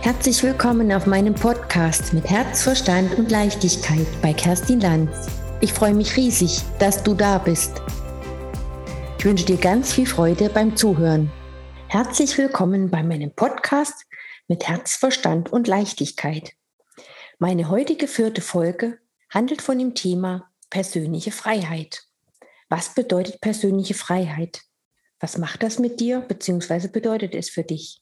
Herzlich willkommen auf meinem Podcast mit Herz, Verstand und Leichtigkeit bei Kerstin Lanz. Ich freue mich riesig, dass du da bist. Ich wünsche dir ganz viel Freude beim Zuhören. Herzlich willkommen bei meinem Podcast mit Herz, Verstand und Leichtigkeit. Meine heutige vierte Folge handelt von dem Thema persönliche Freiheit. Was bedeutet persönliche Freiheit? Was macht das mit dir bzw. bedeutet es für dich?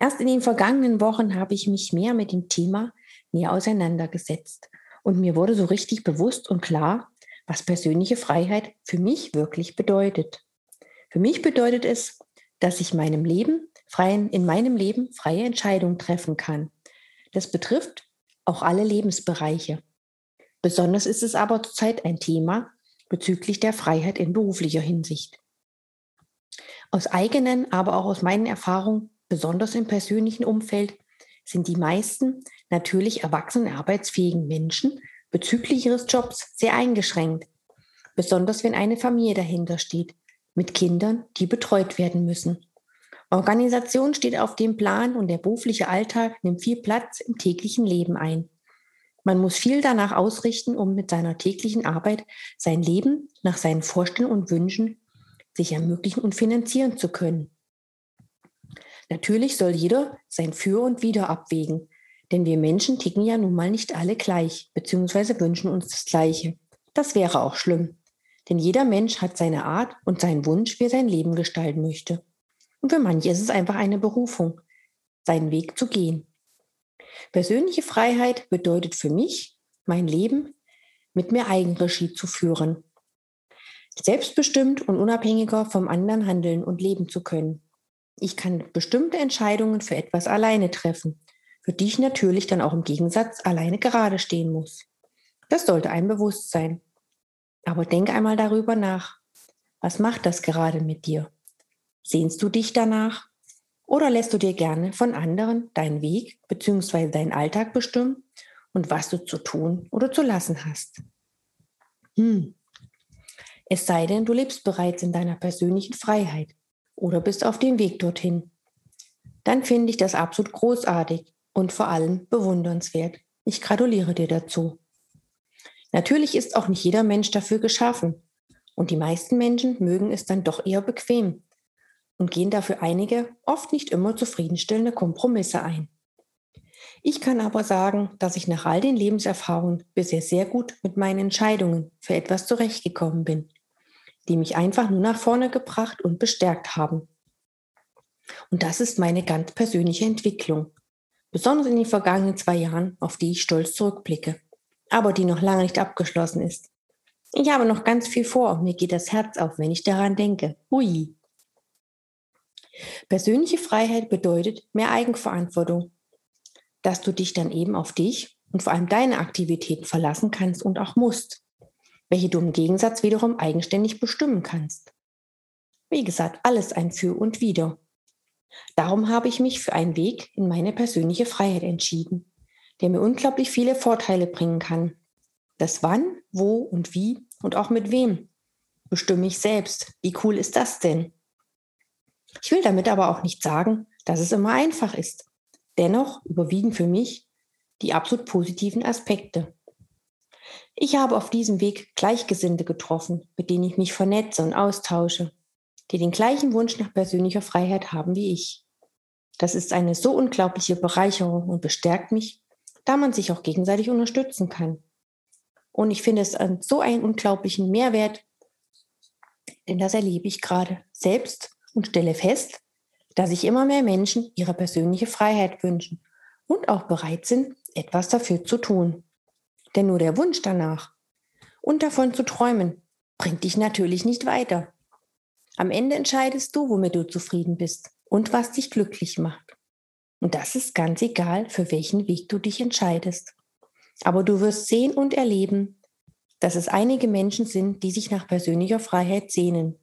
Erst in den vergangenen Wochen habe ich mich mehr mit dem Thema näher auseinandergesetzt und mir wurde so richtig bewusst und klar, was persönliche Freiheit für mich wirklich bedeutet. Für mich bedeutet es, dass ich meinem Leben freien, in meinem Leben freie Entscheidungen treffen kann. Das betrifft auch alle Lebensbereiche. Besonders ist es aber zurzeit ein Thema bezüglich der Freiheit in beruflicher Hinsicht. Aus eigenen, aber auch aus meinen Erfahrungen besonders im persönlichen Umfeld, sind die meisten natürlich erwachsenen arbeitsfähigen Menschen bezüglich ihres Jobs sehr eingeschränkt, besonders wenn eine Familie dahinter steht, mit Kindern, die betreut werden müssen. Organisation steht auf dem Plan und der berufliche Alltag nimmt viel Platz im täglichen Leben ein. Man muss viel danach ausrichten, um mit seiner täglichen Arbeit sein Leben nach seinen Vorstellungen und Wünschen sich ermöglichen und finanzieren zu können. Natürlich soll jeder sein Für und Wider abwägen, denn wir Menschen ticken ja nun mal nicht alle gleich, beziehungsweise wünschen uns das Gleiche. Das wäre auch schlimm, denn jeder Mensch hat seine Art und seinen Wunsch, wie er sein Leben gestalten möchte. Und für manche ist es einfach eine Berufung, seinen Weg zu gehen. Persönliche Freiheit bedeutet für mich, mein Leben mit mehr Eigenregie zu führen. Selbstbestimmt und unabhängiger vom anderen handeln und leben zu können. Ich kann bestimmte Entscheidungen für etwas alleine treffen, für die ich natürlich dann auch im Gegensatz alleine gerade stehen muss. Das sollte einem bewusst sein. Aber denk einmal darüber nach. Was macht das gerade mit dir? Sehnst du dich danach? Oder lässt du dir gerne von anderen deinen Weg bzw. deinen Alltag bestimmen und was du zu tun oder zu lassen hast? Hm. Es sei denn, du lebst bereits in deiner persönlichen Freiheit oder bist auf dem Weg dorthin. Dann finde ich das absolut großartig und vor allem bewundernswert. Ich gratuliere dir dazu. Natürlich ist auch nicht jeder Mensch dafür geschaffen und die meisten Menschen mögen es dann doch eher bequem und gehen dafür einige, oft nicht immer zufriedenstellende Kompromisse ein. Ich kann aber sagen, dass ich nach all den Lebenserfahrungen bisher sehr gut mit meinen Entscheidungen für etwas zurechtgekommen bin die mich einfach nur nach vorne gebracht und bestärkt haben. Und das ist meine ganz persönliche Entwicklung, besonders in den vergangenen zwei Jahren, auf die ich stolz zurückblicke, aber die noch lange nicht abgeschlossen ist. Ich habe noch ganz viel vor und mir geht das Herz auf, wenn ich daran denke. Hui. Persönliche Freiheit bedeutet mehr Eigenverantwortung, dass du dich dann eben auf dich und vor allem deine Aktivitäten verlassen kannst und auch musst welche du im Gegensatz wiederum eigenständig bestimmen kannst. Wie gesagt, alles ein Für und Wider. Darum habe ich mich für einen Weg in meine persönliche Freiheit entschieden, der mir unglaublich viele Vorteile bringen kann. Das Wann, Wo und Wie und auch mit wem bestimme ich selbst. Wie cool ist das denn? Ich will damit aber auch nicht sagen, dass es immer einfach ist. Dennoch überwiegen für mich die absolut positiven Aspekte. Ich habe auf diesem Weg Gleichgesinnte getroffen, mit denen ich mich vernetze und austausche, die den gleichen Wunsch nach persönlicher Freiheit haben wie ich. Das ist eine so unglaubliche Bereicherung und bestärkt mich, da man sich auch gegenseitig unterstützen kann. Und ich finde es an so einen unglaublichen Mehrwert, denn das erlebe ich gerade selbst und stelle fest, dass sich immer mehr Menschen ihre persönliche Freiheit wünschen und auch bereit sind, etwas dafür zu tun. Denn nur der Wunsch danach und davon zu träumen bringt dich natürlich nicht weiter. Am Ende entscheidest du, womit du zufrieden bist und was dich glücklich macht. Und das ist ganz egal, für welchen Weg du dich entscheidest. Aber du wirst sehen und erleben, dass es einige Menschen sind, die sich nach persönlicher Freiheit sehnen.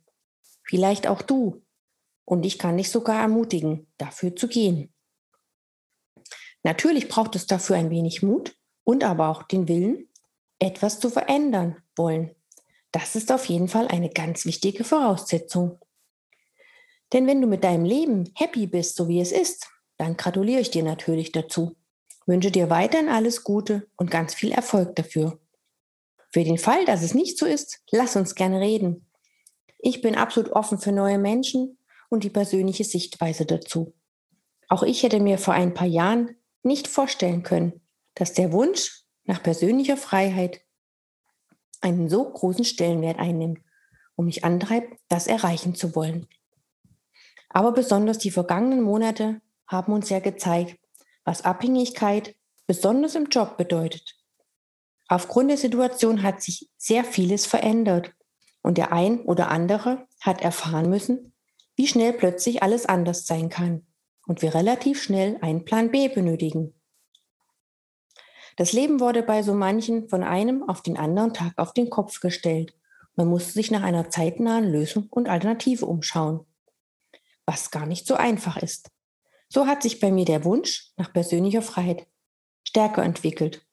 Vielleicht auch du. Und ich kann dich sogar ermutigen, dafür zu gehen. Natürlich braucht es dafür ein wenig Mut und aber auch den Willen, etwas zu verändern wollen. Das ist auf jeden Fall eine ganz wichtige Voraussetzung. Denn wenn du mit deinem Leben happy bist, so wie es ist, dann gratuliere ich dir natürlich dazu. Wünsche dir weiterhin alles Gute und ganz viel Erfolg dafür. Für den Fall, dass es nicht so ist, lass uns gerne reden. Ich bin absolut offen für neue Menschen und die persönliche Sichtweise dazu. Auch ich hätte mir vor ein paar Jahren nicht vorstellen können, dass der Wunsch nach persönlicher Freiheit einen so großen Stellenwert einnimmt und mich antreibt, das erreichen zu wollen. Aber besonders die vergangenen Monate haben uns ja gezeigt, was Abhängigkeit besonders im Job bedeutet. Aufgrund der Situation hat sich sehr vieles verändert und der ein oder andere hat erfahren müssen, wie schnell plötzlich alles anders sein kann und wir relativ schnell einen Plan B benötigen. Das Leben wurde bei so manchen von einem auf den anderen Tag auf den Kopf gestellt. Man musste sich nach einer zeitnahen Lösung und Alternative umschauen, was gar nicht so einfach ist. So hat sich bei mir der Wunsch nach persönlicher Freiheit stärker entwickelt.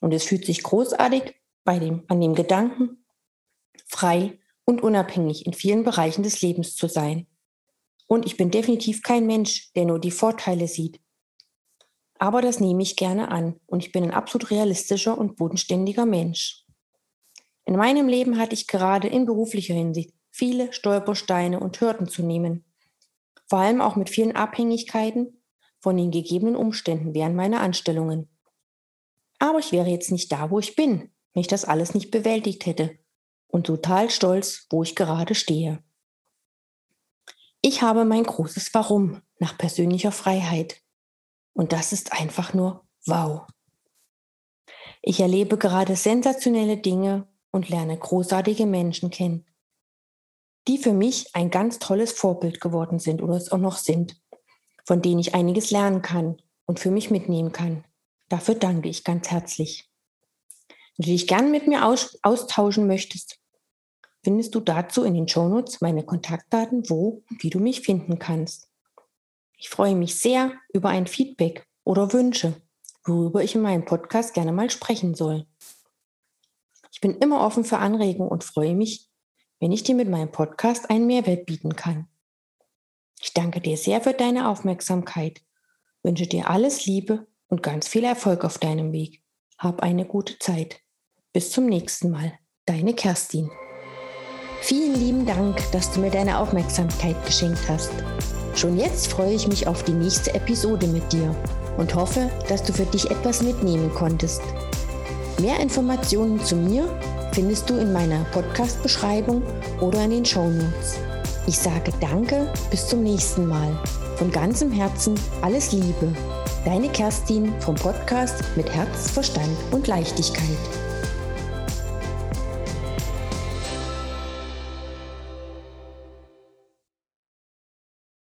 Und es fühlt sich großartig bei dem, an dem Gedanken, frei und unabhängig in vielen Bereichen des Lebens zu sein. Und ich bin definitiv kein Mensch, der nur die Vorteile sieht. Aber das nehme ich gerne an und ich bin ein absolut realistischer und bodenständiger Mensch. In meinem Leben hatte ich gerade in beruflicher Hinsicht viele Stolpersteine und Hürden zu nehmen vor allem auch mit vielen Abhängigkeiten von den gegebenen Umständen während meiner Anstellungen. Aber ich wäre jetzt nicht da, wo ich bin, wenn ich das alles nicht bewältigt hätte und total stolz, wo ich gerade stehe. Ich habe mein großes Warum nach persönlicher Freiheit. Und das ist einfach nur wow. Ich erlebe gerade sensationelle Dinge und lerne großartige Menschen kennen die für mich ein ganz tolles Vorbild geworden sind oder es auch noch sind, von denen ich einiges lernen kann und für mich mitnehmen kann. Dafür danke ich ganz herzlich. Wenn du dich gern mit mir aus austauschen möchtest, findest du dazu in den Shownotes meine Kontaktdaten, wo und wie du mich finden kannst. Ich freue mich sehr über ein Feedback oder Wünsche, worüber ich in meinem Podcast gerne mal sprechen soll. Ich bin immer offen für Anregungen und freue mich, wenn ich dir mit meinem Podcast einen Mehrwert bieten kann. Ich danke dir sehr für deine Aufmerksamkeit, wünsche dir alles Liebe und ganz viel Erfolg auf deinem Weg. Hab eine gute Zeit. Bis zum nächsten Mal. Deine Kerstin. Vielen lieben Dank, dass du mir deine Aufmerksamkeit geschenkt hast. Schon jetzt freue ich mich auf die nächste Episode mit dir und hoffe, dass du für dich etwas mitnehmen konntest. Mehr Informationen zu mir findest du in meiner Podcast-Beschreibung oder in den Show Notes. Ich sage Danke, bis zum nächsten Mal. Von ganzem Herzen alles Liebe. Deine Kerstin vom Podcast mit Herz, Verstand und Leichtigkeit.